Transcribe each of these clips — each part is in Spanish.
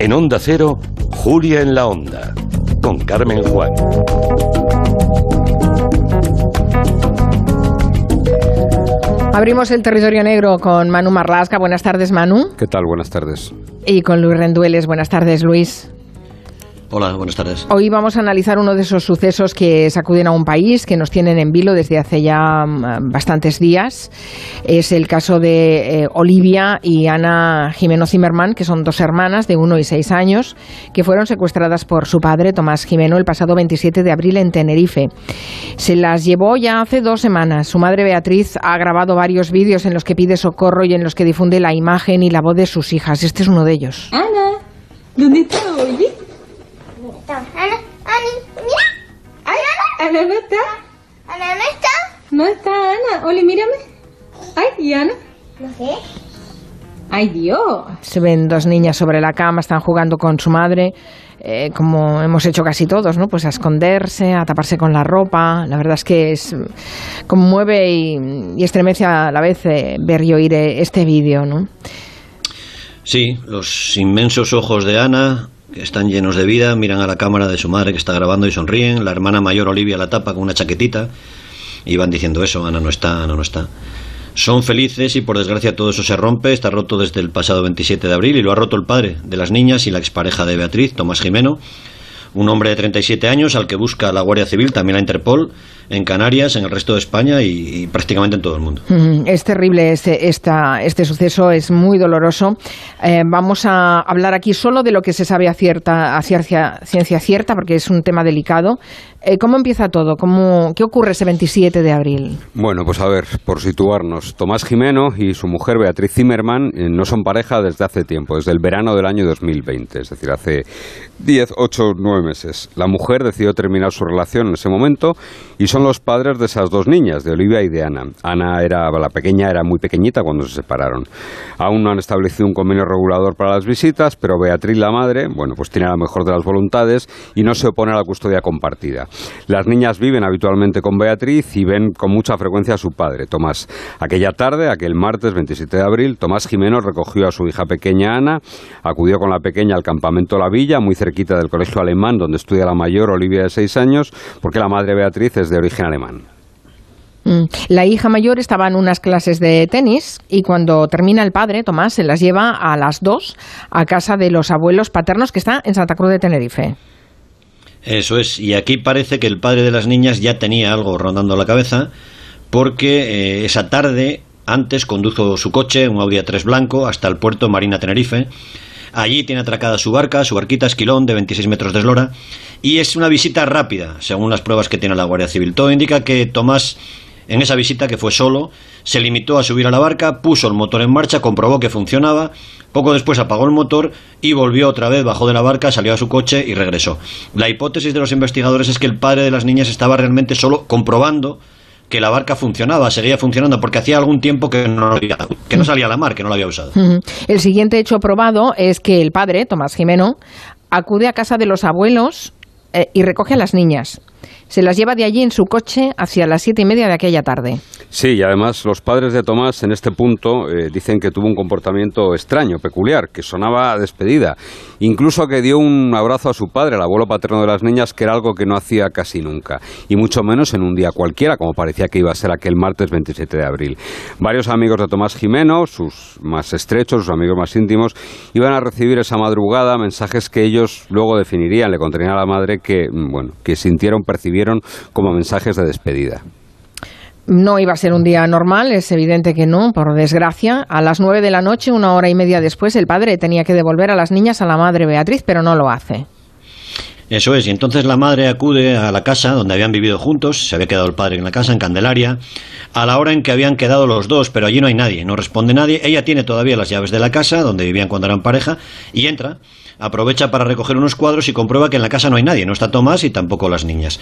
En Onda Cero, Julia en la Onda, con Carmen Juan. Abrimos el territorio negro con Manu Marlasca. Buenas tardes, Manu. ¿Qué tal? Buenas tardes. Y con Luis Rendueles. Buenas tardes, Luis. Hola, buenas tardes. Hoy vamos a analizar uno de esos sucesos que sacuden a un país, que nos tienen en vilo desde hace ya mm, bastantes días. Es el caso de eh, Olivia y Ana Jimeno Zimmerman, que son dos hermanas de uno y seis años, que fueron secuestradas por su padre, Tomás Jimeno, el pasado 27 de abril en Tenerife. Se las llevó ya hace dos semanas. Su madre Beatriz ha grabado varios vídeos en los que pide socorro y en los que difunde la imagen y la voz de sus hijas. Este es uno de ellos. Ana, ¿dónde está Olivia? Ana, Ani, mira. Ay, Ana no está. Ana no está. No está Ana. Oli, mírame. Ay, ¿y Ana? No sé. Ay, Dios. Se ven dos niñas sobre la cama, están jugando con su madre, eh, como hemos hecho casi todos, ¿no? Pues a esconderse, a taparse con la ropa. La verdad es que es conmueve y, y estremece a la vez eh, ver y oír eh, este vídeo, ¿no? Sí, los inmensos ojos de Ana, están llenos de vida, miran a la cámara de su madre que está grabando y sonríen. La hermana mayor Olivia la tapa con una chaquetita y van diciendo eso, Ana no está, Ana no está. Son felices y por desgracia todo eso se rompe, está roto desde el pasado 27 de abril y lo ha roto el padre de las niñas y la expareja de Beatriz, Tomás Jimeno, un hombre de 37 años al que busca la Guardia Civil, también la Interpol, en Canarias, en el resto de España y, y prácticamente en todo el mundo. Es terrible este, esta, este suceso, es muy doloroso. Eh, vamos a hablar aquí solo de lo que se sabe a, cierta, a ciencia, ciencia cierta, porque es un tema delicado. Eh, ¿Cómo empieza todo? ¿Cómo, ¿Qué ocurre ese 27 de abril? Bueno, pues a ver, por situarnos, Tomás Jimeno y su mujer Beatriz Zimmerman eh, no son pareja desde hace tiempo, desde el verano del año 2020, es decir, hace 10, 8, 9 meses. La mujer decidió terminar su relación en ese momento y son los padres de esas dos niñas, de Olivia y de Ana. Ana era, la pequeña era muy pequeñita cuando se separaron. Aún no han establecido un convenio regulador para las visitas, pero Beatriz, la madre, bueno, pues tiene la mejor de las voluntades y no se opone a la custodia compartida. Las niñas viven habitualmente con Beatriz y ven con mucha frecuencia a su padre, Tomás. Aquella tarde, aquel martes 27 de abril, Tomás Jimeno recogió a su hija pequeña Ana, acudió con la pequeña al campamento La Villa, muy cerquita del colegio alemán donde estudia la mayor Olivia de seis años, porque la madre Beatriz es de origen alemán. Mm, La hija mayor estaba en unas clases de tenis y cuando termina el padre, Tomás, se las lleva a las dos a casa de los abuelos paternos que está en Santa Cruz de Tenerife. Eso es, y aquí parece que el padre de las niñas ya tenía algo rondando la cabeza, porque eh, esa tarde antes condujo su coche, un Audi A3 blanco, hasta el puerto Marina Tenerife. Allí tiene atracada su barca, su barquita esquilón de 26 metros de eslora, y es una visita rápida, según las pruebas que tiene la Guardia Civil. Todo indica que Tomás, en esa visita que fue solo, se limitó a subir a la barca, puso el motor en marcha, comprobó que funcionaba, poco después apagó el motor y volvió otra vez, bajó de la barca, salió a su coche y regresó. La hipótesis de los investigadores es que el padre de las niñas estaba realmente solo comprobando que la barca funcionaba, seguía funcionando, porque hacía algún tiempo que no, que no salía a la mar, que no la había usado. El siguiente hecho probado es que el padre, Tomás Jimeno, acude a casa de los abuelos eh, y recoge a las niñas. Se las lleva de allí en su coche hacia las siete y media de aquella tarde. Sí, y además los padres de Tomás en este punto eh, dicen que tuvo un comportamiento extraño, peculiar, que sonaba a despedida. Incluso que dio un abrazo a su padre, el abuelo paterno de las niñas, que era algo que no hacía casi nunca. Y mucho menos en un día cualquiera, como parecía que iba a ser aquel martes 27 de abril. Varios amigos de Tomás Jimeno, sus más estrechos, sus amigos más íntimos, iban a recibir esa madrugada mensajes que ellos luego definirían, le contarían a la madre que, mm, bueno, que sintieron, como mensajes de despedida. No iba a ser un día normal, es evidente que no, por desgracia. A las nueve de la noche, una hora y media después, el padre tenía que devolver a las niñas a la madre Beatriz, pero no lo hace. Eso es, y entonces la madre acude a la casa donde habían vivido juntos, se había quedado el padre en la casa, en Candelaria, a la hora en que habían quedado los dos, pero allí no hay nadie, no responde nadie. Ella tiene todavía las llaves de la casa, donde vivían cuando eran pareja, y entra, aprovecha para recoger unos cuadros y comprueba que en la casa no hay nadie, no está Tomás y tampoco las niñas.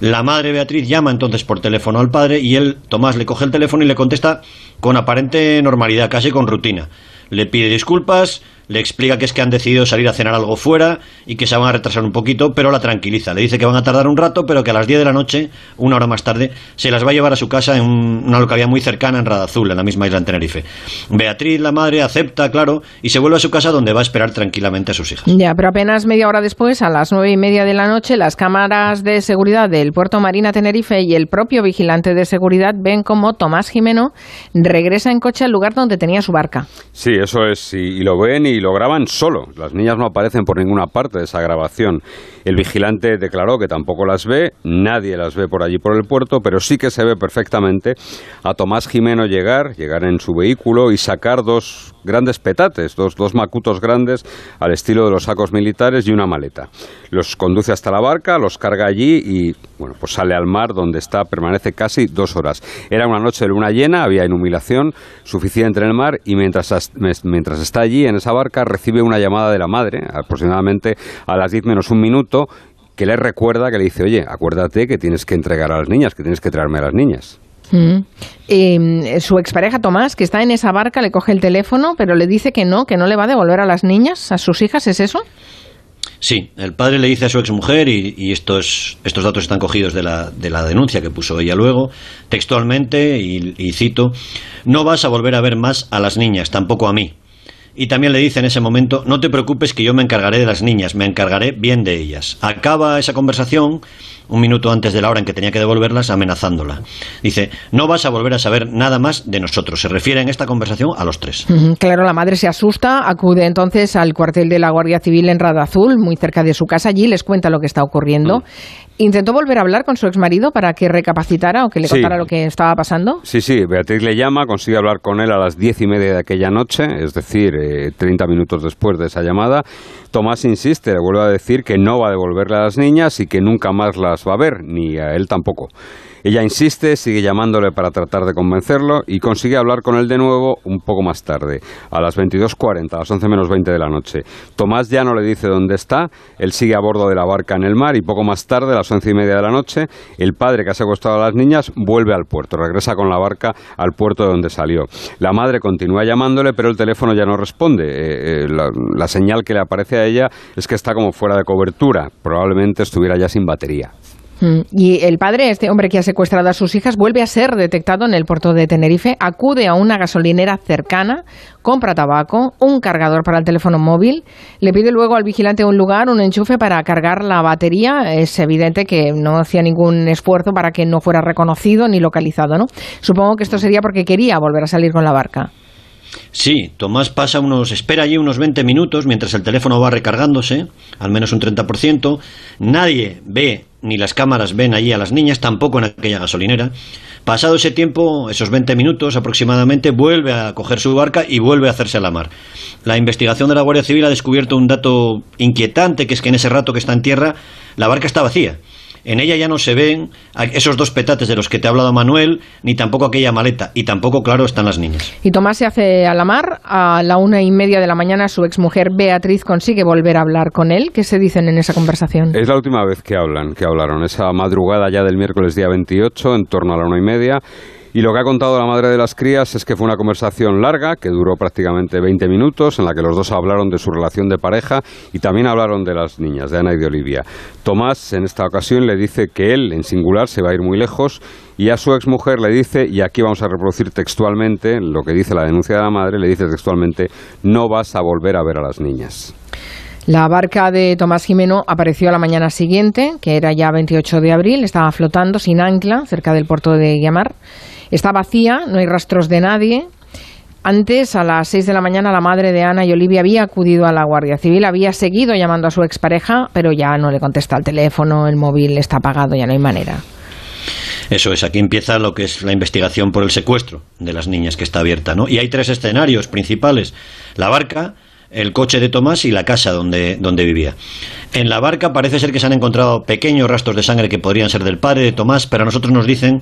La madre Beatriz llama entonces por teléfono al padre y él, Tomás, le coge el teléfono y le contesta con aparente normalidad, casi con rutina. Le pide disculpas, le explica que es que han decidido salir a cenar algo fuera y que se van a retrasar un poquito, pero la tranquiliza. Le dice que van a tardar un rato, pero que a las 10 de la noche, una hora más tarde, se las va a llevar a su casa en un- una localidad muy cercana, en Radazul, en la misma isla en Tenerife. Beatriz, la madre, acepta, claro, y se vuelve a su casa donde va a esperar tranquilamente a sus hijas. Ya, pero apenas media hora después, a las nueve y media de la noche, las cámaras de seguridad del puerto Marina Tenerife y el propio vigilante de seguridad ven como Tomás Jimeno regresa en coche al lugar donde tenía su barca. Sí, eso es, y, y lo ven y lo graban solo. Las niñas no aparecen por ninguna parte de esa grabación. El vigilante declaró que tampoco las ve, nadie las ve por allí por el puerto, pero sí que se ve perfectamente a Tomás Jimeno llegar, llegar en su vehículo y sacar dos grandes petates, dos, dos macutos grandes al estilo de los sacos militares y una maleta. Los conduce hasta la barca, los carga allí y bueno, pues sale al mar donde está, permanece casi dos horas. Era una noche de luna llena, había iluminación suficiente en el mar y mientras, mientras está allí en esa barca recibe una llamada de la madre, aproximadamente a las 10 menos un minuto, que le recuerda, que le dice, oye, acuérdate que tienes que entregar a las niñas, que tienes que traerme a las niñas. Mm. Eh, su expareja Tomás, que está en esa barca, le coge el teléfono, pero le dice que no, que no le va a devolver a las niñas, a sus hijas, ¿es eso? Sí, el padre le dice a su exmujer, y, y estos, estos datos están cogidos de la, de la denuncia que puso ella luego, textualmente, y, y cito, no vas a volver a ver más a las niñas, tampoco a mí. Y también le dice en ese momento, no te preocupes que yo me encargaré de las niñas, me encargaré bien de ellas. Acaba esa conversación un minuto antes de la hora en que tenía que devolverlas amenazándola. Dice, no vas a volver a saber nada más de nosotros. Se refiere en esta conversación a los tres. Claro, la madre se asusta, acude entonces al cuartel de la Guardia Civil en Radazul, muy cerca de su casa. Allí les cuenta lo que está ocurriendo. ¿Intentó volver a hablar con su exmarido para que recapacitara o que le Sí. contara lo que estaba pasando? Sí, sí, Beatriz le llama, consigue hablar con él a las diez y media de aquella noche, es decir, eh, 30 minutos después de esa llamada. Tomás insiste, le vuelve a decir que no va a devolverle a las niñas y que nunca más las va a ver, ni a él tampoco. Ella insiste, sigue llamándole para tratar de convencerlo y consigue hablar con él de nuevo un poco más tarde, a las 22.40, a las 11 menos 20 de la noche. Tomás ya no le dice dónde está, él sigue a bordo de la barca en el mar y poco más tarde, a las 11 y media de la noche, el padre que ha secuestrado a las niñas vuelve al puerto, regresa con la barca al puerto de donde salió. La madre continúa llamándole, pero el teléfono ya no responde. Eh, eh, la señal que le aparece a ella es que está como fuera de cobertura, probablemente estuviera ya sin batería. Mm, Y el padre, este hombre que ha secuestrado a sus hijas, vuelve a ser detectado en el puerto de Tenerife, acude a una gasolinera cercana, compra tabaco, un cargador para el teléfono móvil, le pide luego al vigilante un lugar, un enchufe para cargar la batería. Es evidente que no hacía ningún esfuerzo para que no fuera reconocido ni localizado, ¿no? Supongo que esto sería porque quería volver a salir con la barca. Sí, Tomás pasa unos, espera allí unos 20 minutos mientras el teléfono va recargándose, al menos un 30%. Nadie ve, ni las cámaras ven allí a las niñas, tampoco en aquella gasolinera. Pasado ese tiempo, esos 20 minutos aproximadamente, vuelve a coger su barca y vuelve a hacerse a la mar. La investigación de la Guardia Civil ha descubierto un dato inquietante, que es que en ese rato que está en tierra, la barca está vacía. En ella ya no se ven esos dos petates de los que te ha hablado Manuel, ni tampoco aquella maleta, y tampoco, claro, están las niñas. Y Tomás se hace a la mar. A la una y media de la mañana su exmujer Beatriz consigue volver a hablar con él. ¿Qué se dicen en esa conversación? Es la última vez que hablan, que hablaron, esa madrugada ya del miércoles día 28, en torno a la una y media. Y lo que ha contado la madre de las crías es que fue una conversación larga, que duró prácticamente 20 minutos, en la que los dos hablaron de su relación de pareja y también hablaron de las niñas, de Ana y de Olivia. Tomás, en esta ocasión, le dice que él, en singular, se va a ir muy lejos y a su exmujer le dice, y aquí vamos a reproducir textualmente lo que dice la denuncia de la madre, le dice textualmente, no vas a volver a ver a las niñas. La barca de Tomás Jimeno apareció a la mañana siguiente, que era ya 28 de abril, estaba flotando sin ancla cerca del puerto de Guiamar. Está vacía, no hay rastros de nadie. Antes, a las 6 de la mañana, la madre de Ana y Olivia había acudido a la Guardia Civil, había seguido llamando a su expareja, pero ya no le contesta el teléfono, el móvil está apagado, ya no hay manera. Eso es, aquí empieza lo que es la investigación por el secuestro de las niñas que está abierta, ¿no? Y hay tres escenarios principales: la barca, el coche de Tomás y la casa donde, donde vivía. En la barca parece ser que se han encontrado pequeños rastros de sangre que podrían ser del padre de Tomás, pero a nosotros nos dicen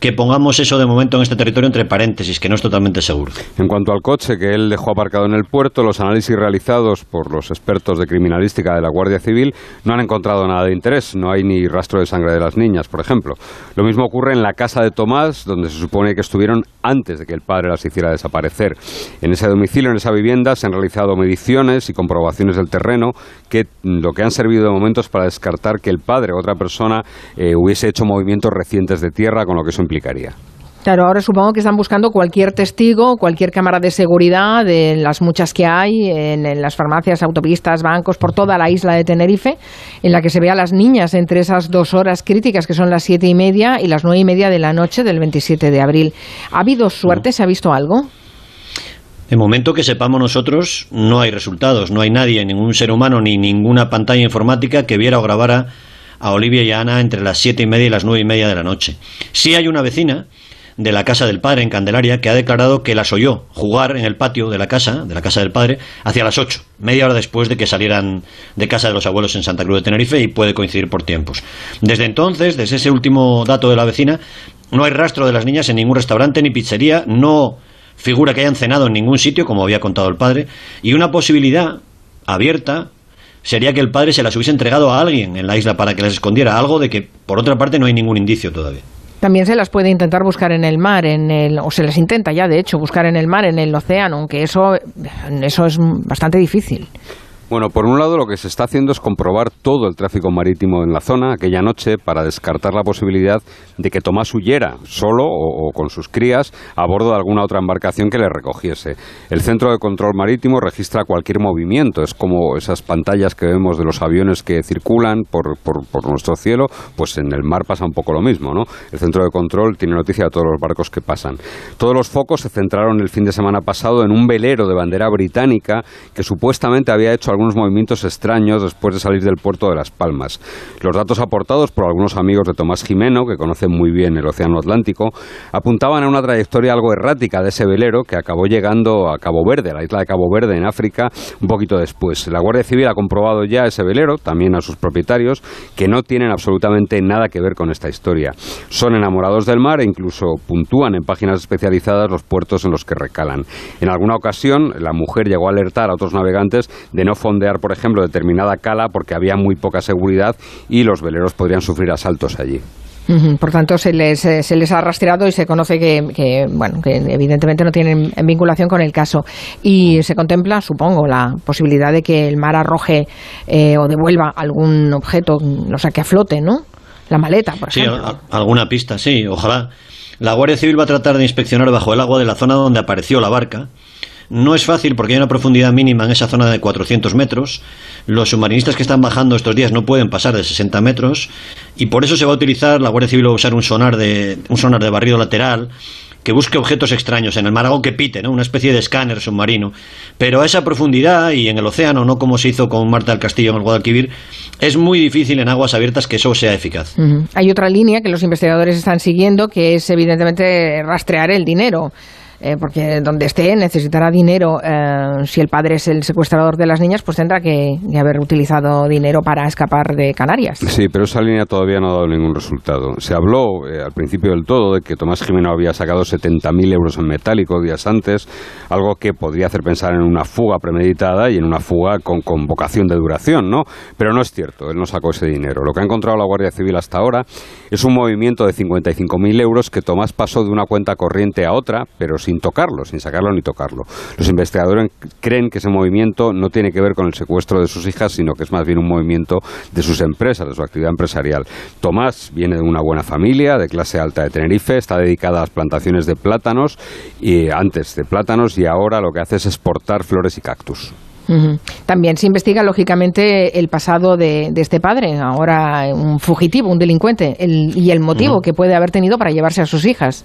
que pongamos eso de momento en este territorio entre paréntesis, que no es totalmente seguro. En cuanto al coche que él dejó aparcado en el puerto, los análisis realizados por los expertos de criminalística de la Guardia Civil no han encontrado nada de interés. No hay ni rastro de sangre de las niñas, por ejemplo. Lo mismo ocurre en la casa de Tomás, donde se supone que estuvieron antes de que el padre las hiciera desaparecer. En ese domicilio, en esa vivienda, se han realizado mediciones y comprobaciones del terreno que lo que han servido de momentos para descartar que el padre o otra persona eh, hubiese hecho movimientos recientes de tierra, con lo que eso implicaría. Claro, ahora supongo que están buscando cualquier testigo, cualquier cámara de seguridad de las muchas que hay en, en, las farmacias, autopistas, bancos, por toda la isla de Tenerife, en la que se ve a las niñas entre esas dos horas críticas que son las siete y media y las nueve y media de la noche del 27 de abril. ¿Ha habido suerte? ¿Se ha visto algo? En momento que sepamos nosotros, no hay resultados, no hay nadie, ningún ser humano ni ninguna pantalla informática que viera o grabara a Olivia y a Ana entre las siete y media y las nueve y media de la noche. Sí hay una vecina de la casa del padre en Candelaria que ha declarado que las oyó jugar en el patio de la casa, de la casa del padre, hacia las ocho, media hora después de que salieran de casa de los abuelos en Santa Cruz de Tenerife y puede coincidir por tiempos. Desde entonces, desde ese último dato de la vecina, no hay rastro de las niñas en ningún restaurante ni pizzería, no figura que hayan cenado en ningún sitio, como había contado el padre, y una posibilidad abierta sería que el padre se las hubiese entregado a alguien en la isla para que las escondiera, algo de que por otra parte no hay ningún indicio todavía. También se las puede intentar buscar en el mar, en el, o se las intenta ya, de hecho, buscar en el mar, en el océano, aunque eso, eso es bastante difícil. Bueno, por un lado lo que se está haciendo es comprobar todo el tráfico marítimo en la zona aquella noche para descartar la posibilidad de que Tomás huyera solo o, con sus crías a bordo de alguna otra embarcación que le recogiese. El Centro de Control Marítimo registra cualquier movimiento, es como esas pantallas que vemos de los aviones que circulan por, por, por nuestro cielo, pues en el mar pasa un poco lo mismo, ¿no? El Centro de Control tiene noticia de todos los barcos que pasan. Todos los focos se centraron el fin de semana pasado en un velero de bandera británica que supuestamente había hecho algún algunos movimientos extraños después de salir del puerto de Las Palmas. Los datos aportados por algunos amigos de Tomás Jimeno, que conocen muy bien el Océano Atlántico, apuntaban a una trayectoria algo errática de ese velero que acabó llegando a Cabo Verde, a la isla de Cabo Verde en África, un poquito después. La Guardia Civil ha comprobado ya ese velero, también a sus propietarios, que no tienen absolutamente nada que ver con esta historia. Son enamorados del mar e incluso puntúan en páginas especializadas los puertos en los que recalan. En alguna ocasión, la mujer llegó a alertar a otros navegantes de no fondear, por ejemplo, determinada cala porque había muy poca seguridad y los veleros podrían sufrir asaltos allí. Uh -huh. Por tanto, se les, eh, se les ha rastreado y se conoce que, que, bueno, que evidentemente no tienen vinculación con el caso. Y se contempla, supongo, la posibilidad de que el mar arroje eh, o devuelva algún objeto, lo saque a flote, ¿no? La maleta, por ejemplo. Sí, alguna pista, sí, ojalá. La Guardia Civil va a tratar de inspeccionar bajo el agua de la zona donde apareció la barca no es fácil porque hay una profundidad mínima en esa zona de 400 metros. Los submarinistas que están bajando estos días no pueden pasar de 60 metros y por eso se va a utilizar, la Guardia Civil va a usar un sonar de, un sonar de barrido lateral que busque objetos extraños en el mar, algo que pite, ¿no? una especie de escáner submarino. Pero a esa profundidad y en el océano, no como se hizo con Marta del Castillo en el Guadalquivir, es muy difícil en aguas abiertas que eso sea eficaz. Hay otra línea que los investigadores están siguiendo, que es evidentemente rastrear el dinero. Eh, porque donde esté necesitará dinero. Eh, si el padre es el secuestrador de las niñas, pues tendrá que, haber utilizado dinero para escapar de Canarias. Sí, pero esa línea todavía no ha dado ningún resultado. Se habló eh, al principio del todo de que Tomás Jimeno había sacado 70.000 euros en metálico días antes, algo que podría hacer pensar en una fuga premeditada y en una fuga con, con vocación de duración, ¿no? Pero no es cierto, él no sacó ese dinero. Lo que ha encontrado la Guardia Civil hasta ahora es un movimiento de 55.000 euros que Tomás pasó de una cuenta corriente a otra, pero sin sin tocarlo, sin sacarlo ni tocarlo. Los investigadores creen que ese movimiento no tiene que ver con el secuestro de sus hijas, sino que es más bien un movimiento de sus empresas, de su actividad empresarial. Tomás viene de una buena familia, de clase alta de Tenerife, está dedicada a las plantaciones de plátanos, y antes de plátanos, y ahora lo que hace es exportar flores y cactus. Uh -huh. También se investiga, lógicamente, el pasado de, de, este padre, ahora un fugitivo, un delincuente, el, y el motivo uh -huh. que puede haber tenido para llevarse a sus hijas.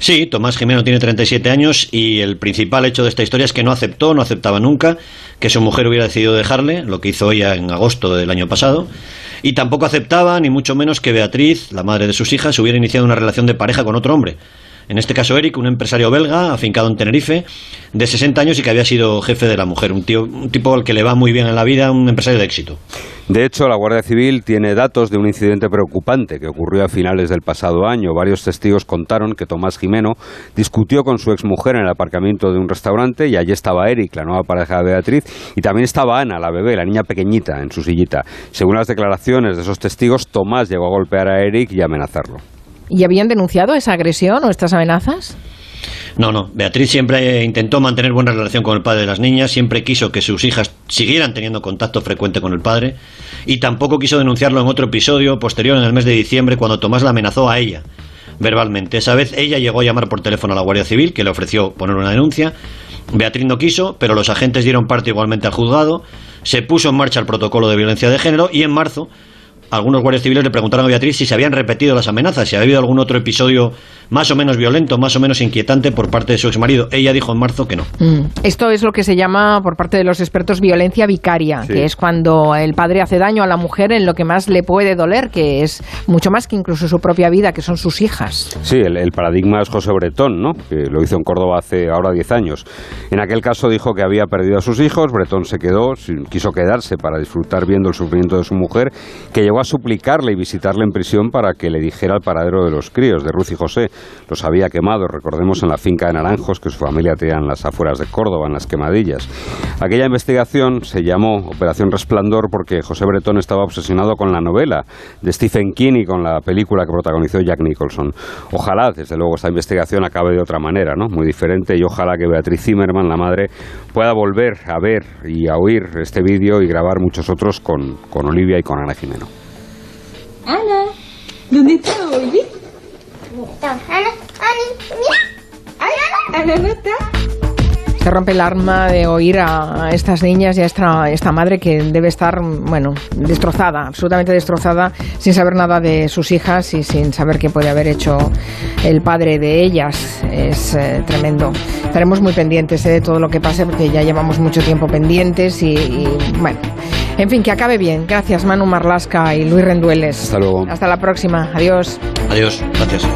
Sí, Tomás Jimeno tiene 37 años y el principal hecho de esta historia es que no aceptó, no aceptaba nunca que su mujer hubiera decidido dejarle, lo que hizo ella en agosto del año pasado, y tampoco aceptaba, ni mucho menos, que Beatriz, la madre de sus hijas, hubiera iniciado una relación de pareja con otro hombre. en este caso Eric, un empresario belga, afincado en Tenerife, de 60 años y que había sido jefe de la mujer, un, tío, un tipo al que le va muy bien en la vida, un empresario de éxito. De hecho, la Guardia Civil tiene datos de un incidente preocupante que ocurrió a finales del pasado año. Varios testigos contaron que Tomás Jimeno discutió con su exmujer en el aparcamiento de un restaurante y allí estaba Eric, la nueva pareja de Beatriz, y también estaba Ana, la bebé, la niña pequeñita, en su sillita. Según las declaraciones de esos testigos, Tomás llegó a golpear a Eric y amenazarlo. ¿Y habían denunciado esa agresión o estas amenazas? No, no. Beatriz siempre intentó mantener buena relación con el padre de las niñas, siempre quiso que sus hijas siguieran teniendo contacto frecuente con el padre y tampoco quiso denunciarlo en otro episodio posterior en el mes de diciembre cuando Tomás la amenazó a ella verbalmente. Esa vez ella llegó a llamar por teléfono a la Guardia Civil, que le ofreció poner una denuncia. Beatriz no quiso, pero los agentes dieron parte igualmente al juzgado. Se puso en marcha el protocolo de violencia de género y en marzo algunos guardias civiles le preguntaron a Beatriz si se habían repetido las amenazas, si había habido algún otro episodio más o menos violento, más o menos inquietante por parte de su exmarido. Ella dijo en marzo que no. Mm. Esto es lo que se llama, por parte de los expertos, violencia vicaria, Sí. que es cuando el padre hace daño a la mujer en lo que más le puede doler, que es mucho más que incluso su propia vida, que son sus hijas. Sí, el, el paradigma es José Bretón, ¿no? que lo hizo en Córdoba hace ahora 10 años. En aquel caso dijo que había perdido a sus hijos, Bretón se quedó, quiso quedarse para disfrutar viendo el sufrimiento de su mujer, que llegó a suplicarle y visitarle en prisión para que le dijera el paradero de los críos, de Ruth y José. Los había quemado, recordemos, en la finca de Naranjos que su familia tenía en las afueras de Córdoba, en las quemadillas. Aquella investigación se llamó Operación Resplandor porque José Bretón estaba obsesionado con la novela de Stephen King y con la película que protagonizó Jack Nicholson. Ojalá, desde luego, esta investigación acabe de otra manera, ¿no? Muy diferente y ojalá que Beatriz Zimmerman, la madre, pueda volver a ver y a oír este vídeo y grabar muchos otros con, con Olivia y con Ana Jimeno. Ana, ¿dónde está Oli? Ana, mira. Ana no está. Se rompe el arma de oír a estas niñas y a esta, esta madre que debe estar, bueno, destrozada, absolutamente destrozada, sin saber nada de sus hijas y sin saber qué puede haber hecho el padre de ellas. Es eh, tremendo. Estaremos muy pendientes eh, de todo lo que pase porque ya llevamos mucho tiempo pendientes y, y, bueno. En fin, que acabe bien. Gracias, Manu Marlasca y Luis Rendueles. Hasta luego. Hasta la próxima. Adiós. Adiós, gracias.